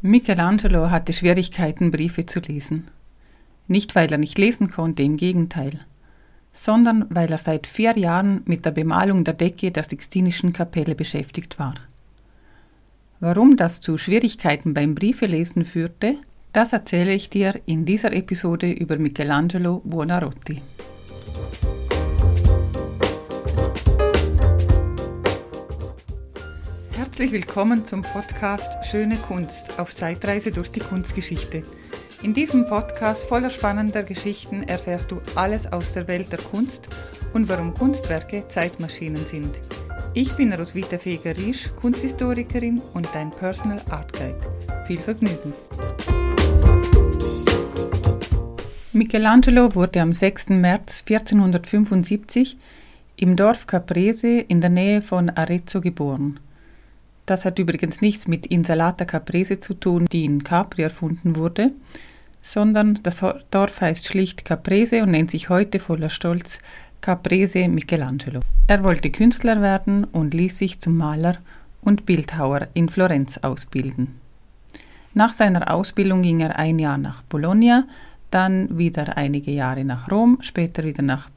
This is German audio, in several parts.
Michelangelo hatte Schwierigkeiten, Briefe zu lesen. Nicht, weil er nicht lesen konnte, im Gegenteil, sondern weil er seit vier Jahren mit der Bemalung der Decke der Sixtinischen Kapelle beschäftigt war. Warum das zu Schwierigkeiten beim Briefelesen führte, das erzähle ich dir in dieser Episode über Michelangelo Buonarroti. Herzlich willkommen zum Podcast Schöne Kunst auf Zeitreise durch die Kunstgeschichte. In diesem Podcast voller spannender Geschichten erfährst du alles aus der Welt der Kunst und warum Kunstwerke Zeitmaschinen sind. Ich bin Roswitha Feger-Riesch, Kunsthistorikerin und dein Personal Art Guide. Viel Vergnügen! Michelangelo wurde am 6. März 1475 im Dorf Caprese in der Nähe von Arezzo geboren. Das hat übrigens nichts mit Insalata Caprese zu tun, die in Capri erfunden wurde, sondern das Dorf heißt schlicht Caprese und nennt sich heute voller Stolz Caprese Michelangelo. Er wollte Künstler werden und ließ sich zum Maler und Bildhauer in Florenz ausbilden. Nach seiner Ausbildung ging er ein Jahr nach Bologna, dann wieder einige Jahre nach Rom, später wieder nach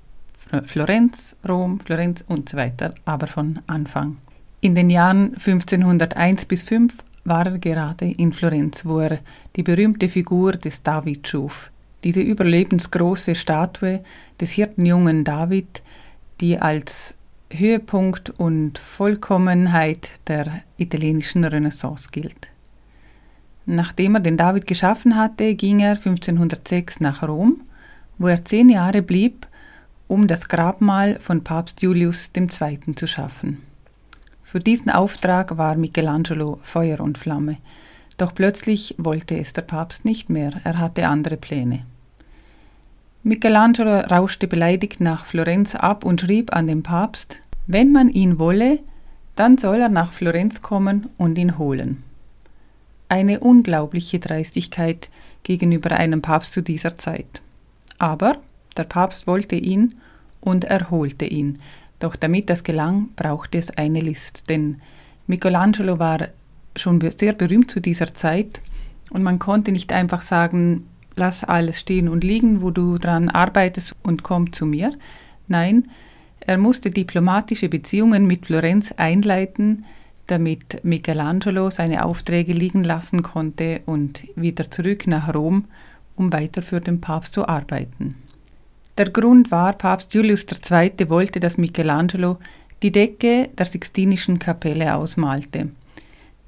Florenz, Rom, Florenz und so weiter, aber von Anfang in den Jahren 1501 bis 5 war er gerade in Florenz, wo er die berühmte Figur des David schuf. Diese überlebensgroße Statue des Hirtenjungen David, die als Höhepunkt und Vollkommenheit der italienischen Renaissance gilt. Nachdem er den David geschaffen hatte, ging er 1506 nach Rom, wo er zehn Jahre blieb, um das Grabmal von Papst Julius II. zu schaffen. Für diesen Auftrag war Michelangelo Feuer und Flamme. Doch plötzlich wollte es der Papst nicht mehr, er hatte andere Pläne. Michelangelo rauschte beleidigt nach Florenz ab und schrieb an den Papst, wenn man ihn wolle, dann soll er nach Florenz kommen und ihn holen. Eine unglaubliche Dreistigkeit gegenüber einem Papst zu dieser Zeit. Aber der Papst wollte ihn und erholte ihn, doch damit das gelang, brauchte es eine List, denn Michelangelo war schon sehr berühmt zu dieser Zeit und man konnte nicht einfach sagen, lass alles stehen und liegen, wo du dran arbeitest und komm zu mir. Nein, er musste diplomatische Beziehungen mit Florenz einleiten, damit Michelangelo seine Aufträge liegen lassen konnte und wieder zurück nach Rom, um weiter für den Papst zu arbeiten. Der Grund war, Papst Julius II. wollte, dass Michelangelo die Decke der Sixtinischen Kapelle ausmalte.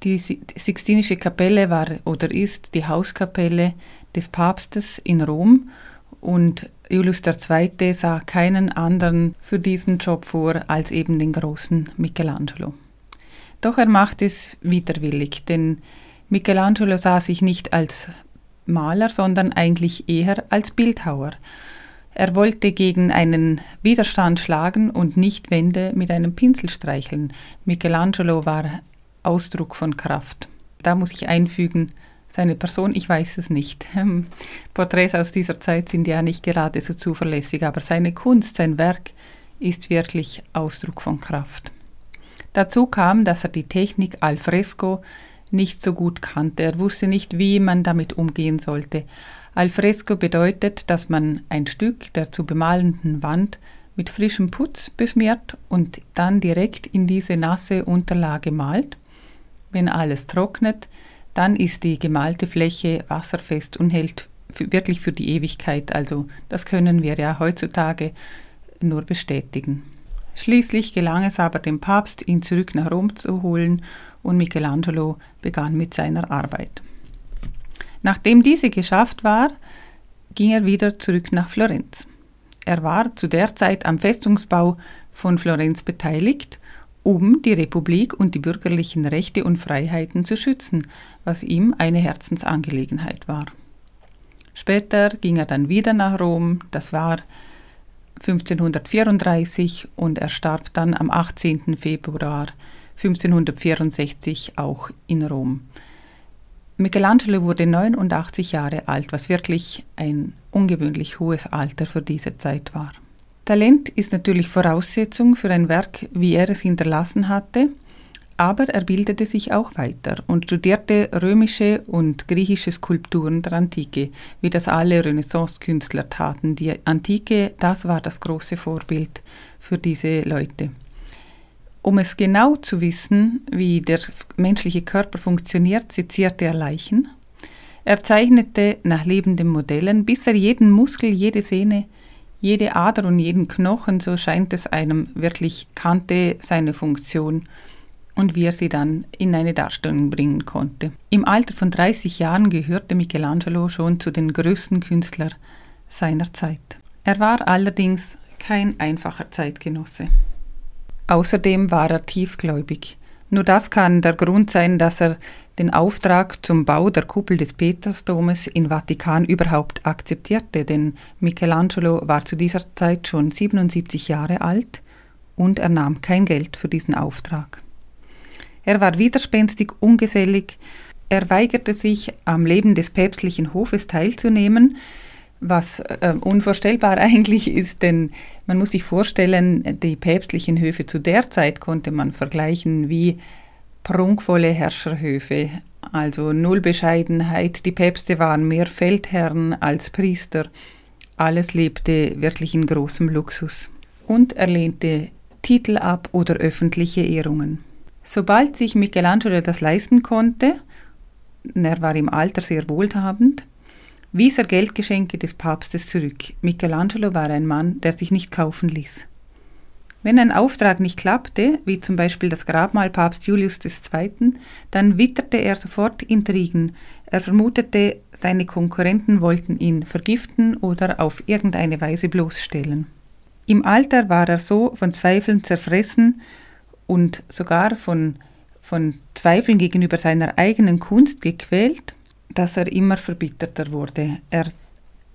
Die Sixtinische Kapelle war oder ist die Hauskapelle des Papstes in Rom und Julius II. sah keinen anderen für diesen Job vor als eben den großen Michelangelo. Doch er machte es widerwillig, denn Michelangelo sah sich nicht als Maler, sondern eigentlich eher als Bildhauer. Er wollte gegen einen Widerstand schlagen und nicht Wände mit einem Pinsel streicheln. Michelangelo war Ausdruck von Kraft. Da muss ich einfügen, seine Person, ich weiß es nicht. Porträts aus dieser Zeit sind ja nicht gerade so zuverlässig, aber seine Kunst, sein Werk ist wirklich Ausdruck von Kraft. Dazu kam, dass er die Technik al fresco nicht so gut kannte. Er wusste nicht, wie man damit umgehen sollte. Alfresco bedeutet, dass man ein Stück der zu bemalenden Wand mit frischem Putz beschmiert und dann direkt in diese nasse Unterlage malt. Wenn alles trocknet, dann ist die gemalte Fläche wasserfest und hält wirklich für die Ewigkeit. Also das können wir ja heutzutage nur bestätigen. Schließlich gelang es aber dem Papst, ihn zurück nach Rom zu holen und Michelangelo begann mit seiner Arbeit. Nachdem diese geschafft war, ging er wieder zurück nach Florenz. Er war zu der Zeit am Festungsbau von Florenz beteiligt, um die Republik und die bürgerlichen Rechte und Freiheiten zu schützen, was ihm eine Herzensangelegenheit war. Später ging er dann wieder nach Rom, das war 1534 und er starb dann am 18. Februar 1564 auch in Rom. Michelangelo wurde 89 Jahre alt, was wirklich ein ungewöhnlich hohes Alter für diese Zeit war. Talent ist natürlich Voraussetzung für ein Werk, wie er es hinterlassen hatte, Aber er bildete sich auch weiter und studierte römische und griechische Skulpturen der Antike, wie das alle Renaissance-Künstler taten. Die Antike, das war das große Vorbild für diese Leute. Um es genau zu wissen, wie der menschliche Körper funktioniert, sezierte er Leichen. Er zeichnete nach lebenden Modellen, bis er jeden Muskel, jede Sehne, jede Ader und jeden Knochen, so scheint es einem, wirklich kannte seine Funktion und wie er sie dann in eine Darstellung bringen konnte. Im Alter von 30 Jahren gehörte Michelangelo schon zu den größten Künstlern seiner Zeit. Er war allerdings kein einfacher Zeitgenosse. Außerdem war er tiefgläubig. Nur das kann der Grund sein, dass er den Auftrag zum Bau der Kuppel des Petersdomes in Vatikan überhaupt akzeptierte, denn Michelangelo war zu dieser Zeit schon 77 Jahre alt und er nahm kein Geld für diesen Auftrag. Er war widerspenstig, ungesellig, er weigerte sich, am Leben des päpstlichen Hofes teilzunehmen, was äh, unvorstellbar eigentlich ist, denn man muss sich vorstellen, die päpstlichen Höfe zu der Zeit konnte man vergleichen wie prunkvolle Herrscherhöfe, also null Bescheidenheit, die Päpste waren mehr Feldherren als Priester, alles lebte wirklich in großem Luxus. Und er lehnte Titel ab oder öffentliche Ehrungen. Sobald sich Michelangelo das leisten konnte, er war im Alter sehr wohlhabend, wies er Geldgeschenke des Papstes zurück. Michelangelo war ein Mann, der sich nicht kaufen ließ. Wenn ein Auftrag nicht klappte, wie zum Beispiel das Grabmal Papst Julius II., dann witterte er sofort Intrigen. Er vermutete, seine Konkurrenten wollten ihn vergiften oder auf irgendeine Weise bloßstellen. Im Alter war er so von Zweifeln zerfressen und sogar von, von Zweifeln gegenüber seiner eigenen Kunst gequält, dass er immer verbitterter wurde. Er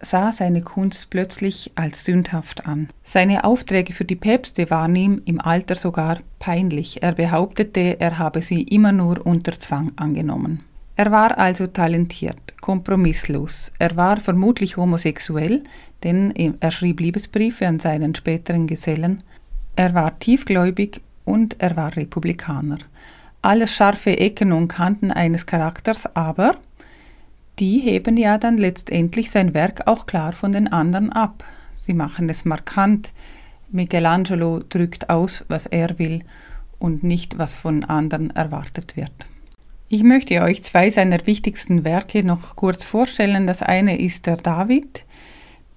sah seine Kunst plötzlich als sündhaft an. Seine Aufträge für die Päpste waren ihm im Alter sogar peinlich. Er behauptete, er habe sie immer nur unter Zwang angenommen. Er war also talentiert, kompromisslos. Er war vermutlich homosexuell, denn er schrieb Liebesbriefe an seinen späteren Gesellen. Er war tiefgläubig und er war Republikaner. Alles scharfe Ecken und Kanten eines Charakters, aber die heben ja dann letztendlich sein Werk auch klar von den anderen ab. Sie machen es markant. Michelangelo drückt aus, was er will und nicht, was von anderen erwartet wird. Ich möchte euch zwei seiner wichtigsten Werke noch kurz vorstellen. Das eine ist der David,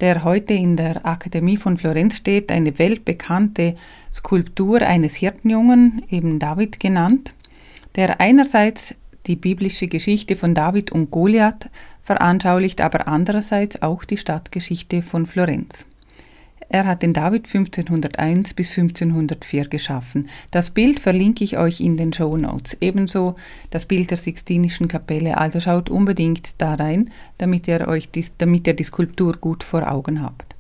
der heute in der Akademie von Florenz steht, eine weltbekannte Skulptur eines Hirtenjungen, eben David genannt, der einerseits die biblische Geschichte von David und Goliath veranschaulicht, aber andererseits auch die Stadtgeschichte von Florenz. Er hat den David 1501 bis 1504 geschaffen. Das Bild verlinke ich euch in den Show Notes. Ebenso das Bild der Sixtinischen Kapelle. Also schaut unbedingt da rein, damit ihr euch die, damit ihr die Skulptur gut vor Augen habt.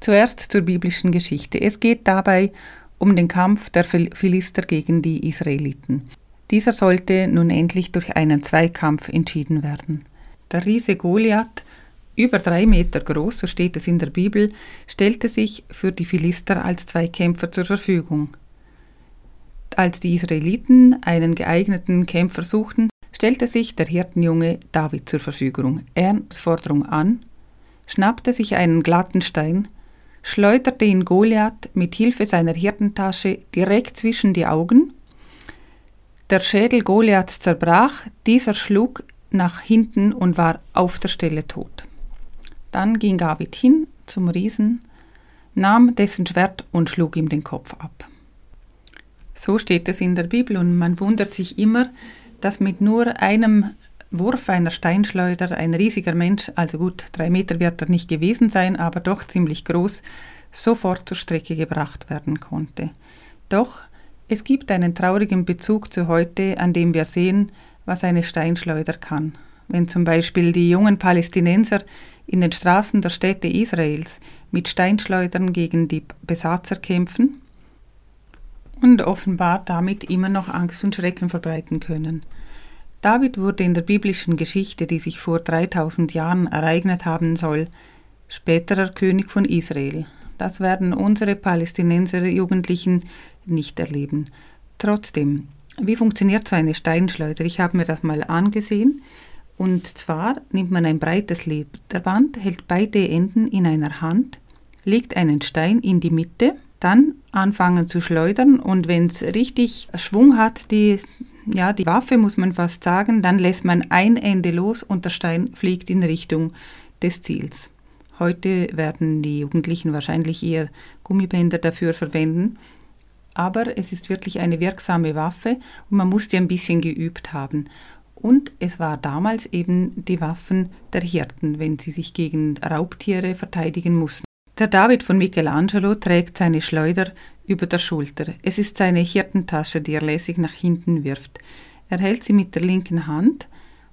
Zuerst zur biblischen Geschichte. Es geht dabei um den Kampf der Philister gegen die Israeliten. Dieser sollte nun endlich durch einen Zweikampf entschieden werden. Der Riese Goliath über drei Meter groß, so steht es in der Bibel, stellte sich für die Philister als Zweikämpfer zur Verfügung. Als die Israeliten einen geeigneten Kämpfer suchten, stellte sich der Hirtenjunge David zur Verfügung. Ernst Forderung an, schnappte sich einen glatten Stein, schleuderte ihn Goliath mit Hilfe seiner Hirtentasche direkt zwischen die Augen. Der Schädel Goliaths zerbrach, dieser schlug nach hinten und war auf der Stelle tot. Dann ging David hin zum Riesen, nahm dessen Schwert und schlug ihm den Kopf ab. So steht es in der Bibel und man wundert sich immer, dass mit nur einem Wurf einer Steinschleuder ein riesiger Mensch, also gut, drei Meter wird er nicht gewesen sein, aber doch ziemlich groß, sofort zur Strecke gebracht werden konnte. Doch es gibt einen traurigen Bezug zu heute, an dem wir sehen, was eine Steinschleuder kann. Wenn zum Beispiel die jungen Palästinenser in den Straßen der Städte Israels mit Steinschleudern gegen die Besatzer kämpfen und offenbar damit immer noch Angst und Schrecken verbreiten können. David wurde in der biblischen Geschichte, die sich vor 3000 Jahren ereignet haben soll, späterer König von Israel. Das werden unsere Palästinenser Jugendlichen nicht erleben. Trotzdem, Wie funktioniert so eine Steinschleuder? Ich habe mir das mal angesehen. Und zwar nimmt man ein breites Lederband, hält beide Enden in einer Hand, legt einen Stein in die Mitte, dann anfangen zu schleudern und wenn es richtig Schwung hat, die, ja, die Waffe muss man fast sagen, dann lässt man ein Ende los und der Stein fliegt in Richtung des Ziels. Heute werden die Jugendlichen wahrscheinlich eher Gummibänder dafür verwenden, aber es ist wirklich eine wirksame Waffe und man muss die ein bisschen geübt haben. Und es war damals eben die Waffen der Hirten, wenn sie sich gegen Raubtiere verteidigen mussten. Der David von Michelangelo trägt seine Schleuder über der Schulter. Es ist seine Hirtentasche, die er lässig nach hinten wirft. Er hält sie mit der linken Hand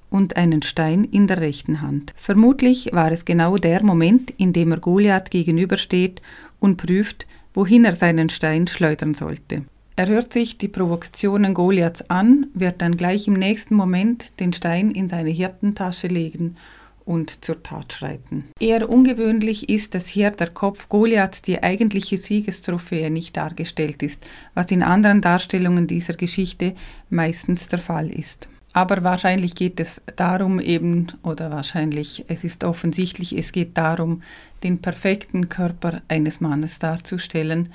und einen Stein in der rechten Hand. Vermutlich war es genau der Moment, in dem er Goliath gegenübersteht und prüft, wohin er seinen Stein schleudern sollte. Er hört sich die Provokationen Goliaths an, wird dann gleich im nächsten Moment den Stein in seine Hirtentasche legen und zur Tat schreiten. Eher ungewöhnlich ist, dass hier der Kopf Goliaths die eigentliche Siegestrophäe nicht dargestellt ist, was in anderen Darstellungen dieser Geschichte meistens der Fall ist. Aber wahrscheinlich geht es darum eben, oder wahrscheinlich, es ist offensichtlich, es geht darum, den perfekten Körper eines Mannes darzustellen.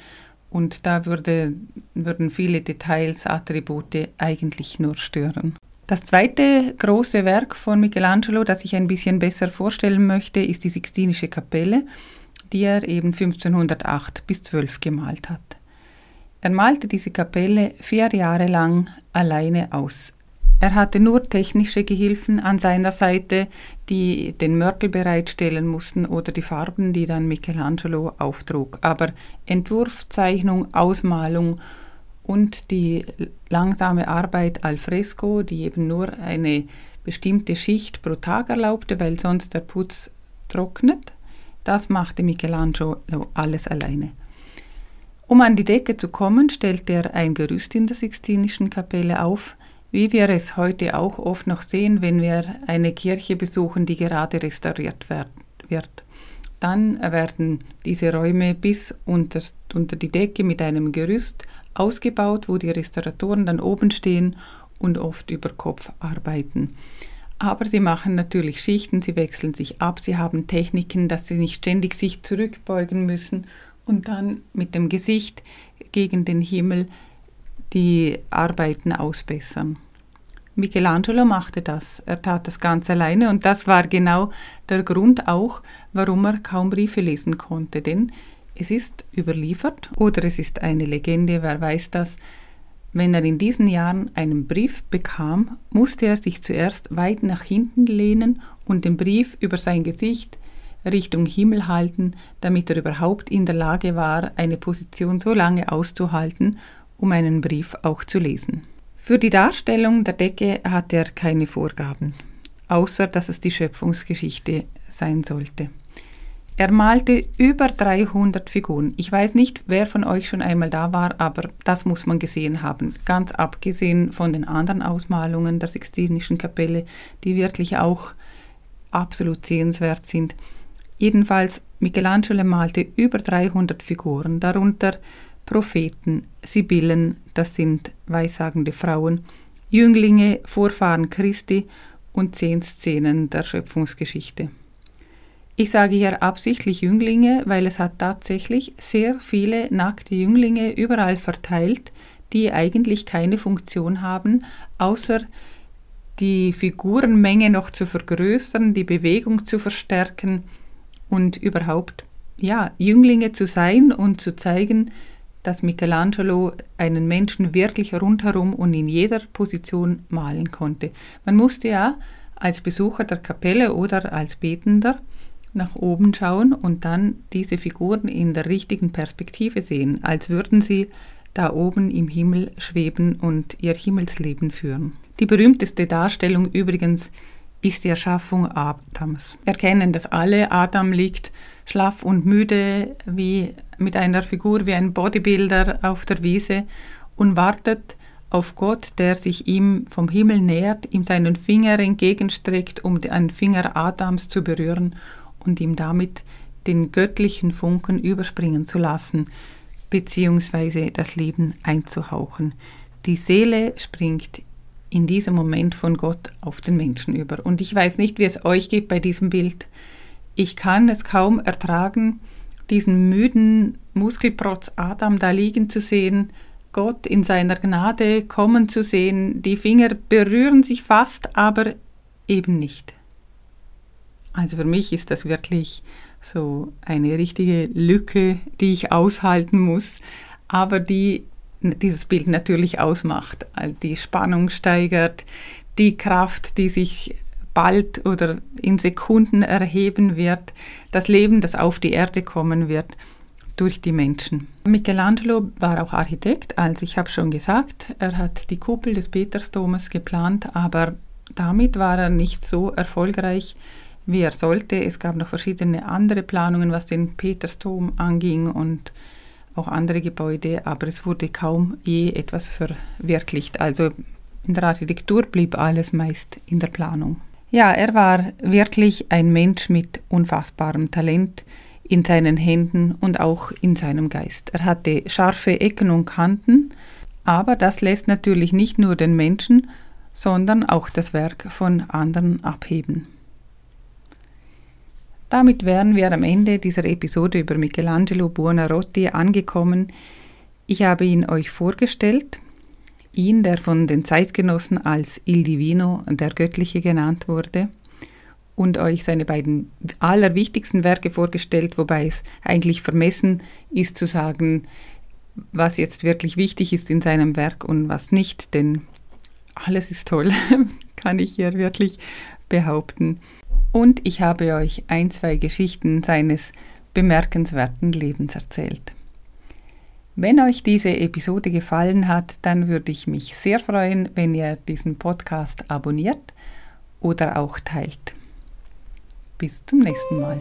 Und da würde, würden viele Details, Attribute eigentlich nur stören. Das zweite große Werk von Michelangelo, das ich ein bisschen besser vorstellen möchte, ist die Sixtinische Kapelle, die er eben 1508 bis 12 gemalt hat. Er malte diese Kapelle vier Jahre lang alleine aus. Er hatte nur technische Gehilfen an seiner Seite, die den Mörtel bereitstellen mussten oder die Farben, die dann Michelangelo auftrug. Aber Entwurf, Zeichnung, Ausmalung und die langsame Arbeit al fresco, die eben nur eine bestimmte Schicht pro Tag erlaubte, weil sonst der Putz trocknet, das machte Michelangelo alles alleine. Um an die Decke zu kommen, stellte er ein Gerüst in der Sixtinischen Kapelle auf, wie wir es heute auch oft noch sehen, wenn wir eine Kirche besuchen, die gerade restauriert wird. Dann werden diese Räume bis unter, unter die Decke mit einem Gerüst ausgebaut, wo die Restauratoren dann oben stehen und oft über Kopf arbeiten. Aber sie machen natürlich Schichten, sie wechseln sich ab, sie haben Techniken, dass sie nicht ständig sich zurückbeugen müssen und dann mit dem Gesicht gegen den Himmel die Arbeiten ausbessern. Michelangelo machte das. Er tat das ganz alleine und das war genau der Grund auch, warum er kaum Briefe lesen konnte, denn es ist überliefert oder es ist eine Legende, wer weiß das. Wenn er in diesen Jahren einen Brief bekam, musste er sich zuerst weit nach hinten lehnen und den Brief über sein Gesicht Richtung Himmel halten, damit er überhaupt in der Lage war, eine Position so lange auszuhalten um einen Brief auch zu lesen. Für die Darstellung der Decke hatte er keine Vorgaben, außer dass es die Schöpfungsgeschichte sein sollte. Er malte über 300 Figuren. Ich weiß nicht, wer von euch schon einmal da war, aber das muss man gesehen haben. Ganz abgesehen von den anderen Ausmalungen der Sixtinischen Kapelle, die wirklich auch absolut sehenswert sind. Jedenfalls, Michelangelo malte über 300 Figuren, darunter Propheten, Sibyllen, das sind weissagende Frauen, Jünglinge, Vorfahren Christi und zehn Szenen der Schöpfungsgeschichte. Ich sage hier absichtlich Jünglinge, weil es hat tatsächlich sehr viele nackte Jünglinge überall verteilt, die eigentlich keine Funktion haben, außer die Figurenmenge noch zu vergrößern, die Bewegung zu verstärken und überhaupt ja, Jünglinge zu sein und zu zeigen, dass Michelangelo einen Menschen wirklich rundherum und in jeder Position malen konnte. Man musste ja als Besucher der Kapelle oder als Betender nach oben schauen und dann diese Figuren in der richtigen Perspektive sehen, als würden sie da oben im Himmel schweben und ihr Himmelsleben führen. Die berühmteste Darstellung übrigens ist die Erschaffung Adams. Wir kennen das alle. Adam liegt schlaff und müde wie mit einer Figur wie ein Bodybuilder auf der Wiese und wartet auf Gott, der sich ihm vom Himmel nähert, ihm seinen Finger entgegenstreckt, um den Finger Adams zu berühren und ihm damit den göttlichen Funken überspringen zu lassen, beziehungsweise das Leben einzuhauchen. Die Seele springt in diesem Moment von Gott auf den Menschen über. Und ich weiß nicht, wie es euch geht bei diesem Bild. Ich kann es kaum ertragen, diesen müden Muskelprotz Adam da liegen zu sehen, Gott in seiner Gnade kommen zu sehen. Die Finger berühren sich fast, aber eben nicht. Also für mich ist das wirklich so eine richtige Lücke, die ich aushalten muss, aber die dieses Bild natürlich ausmacht. Die Spannung steigert, die Kraft, die sich bald oder in Sekunden erheben wird, das Leben, das auf die Erde kommen wird durch die Menschen. Michelangelo war auch Architekt, also ich habe schon gesagt, er hat die Kuppel des Petersdomes geplant, aber damit war er nicht so erfolgreich, wie er sollte. Es gab noch verschiedene andere Planungen, was den Petersdom anging und auch andere Gebäude, aber es wurde kaum je etwas verwirklicht. Also in der Architektur blieb alles meist in der Planung. Ja, er war wirklich ein Mensch mit unfassbarem Talent in seinen Händen und auch in seinem Geist. Er hatte scharfe Ecken und Kanten, aber das lässt natürlich nicht nur den Menschen, sondern auch das Werk von anderen abheben. Damit wären wir am Ende dieser Episode über Michelangelo Buonarroti angekommen. Ich habe ihn euch vorgestellt, ihn, der von den Zeitgenossen als Il Divino, der Göttliche genannt wurde, und euch seine beiden allerwichtigsten Werke vorgestellt, wobei es eigentlich vermessen ist zu sagen, was jetzt wirklich wichtig ist in seinem Werk und was nicht, denn alles ist toll, kann ich hier wirklich behaupten und ich habe euch ein, zwei Geschichten seines bemerkenswerten Lebens erzählt. Wenn euch diese Episode gefallen hat, dann würde ich mich sehr freuen, wenn ihr diesen Podcast abonniert oder auch teilt. Bis zum nächsten Mal.